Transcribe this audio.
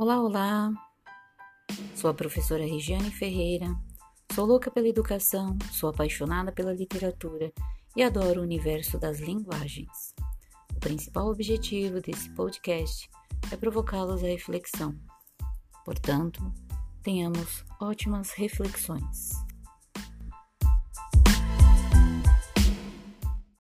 Olá, olá! Sou a professora Regiane Ferreira, sou louca pela educação, sou apaixonada pela literatura e adoro o universo das linguagens. O principal objetivo desse podcast é provocá-los à reflexão. Portanto, tenhamos ótimas reflexões.